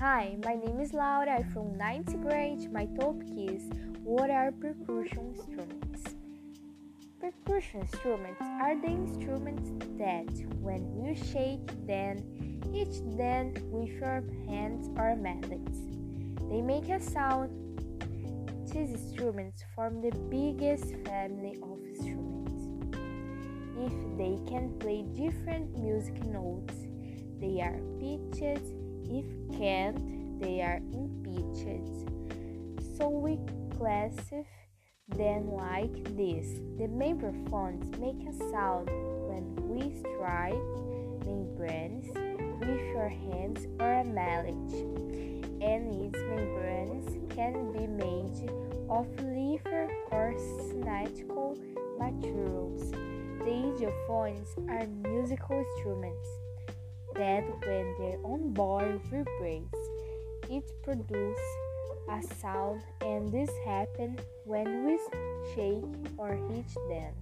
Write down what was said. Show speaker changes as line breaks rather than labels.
Hi, my name is Laura. I'm from 9th grade. My topic is What are percussion instruments? Percussion instruments are the instruments that, when you shake them, hit them with your hands or mallets, they make a sound. These instruments form the biggest family of instruments. If they can play different music notes, they are pitched if can't, they are unpitched. So we classify them like this. The membranophone make a sound when we strike membranes with your hands or a mallet, and its membranes can be made of leather or synthetical materials. The idiophones are musical instruments that when their own body vibrates, it produces a sound and this happens when we shake or hit them.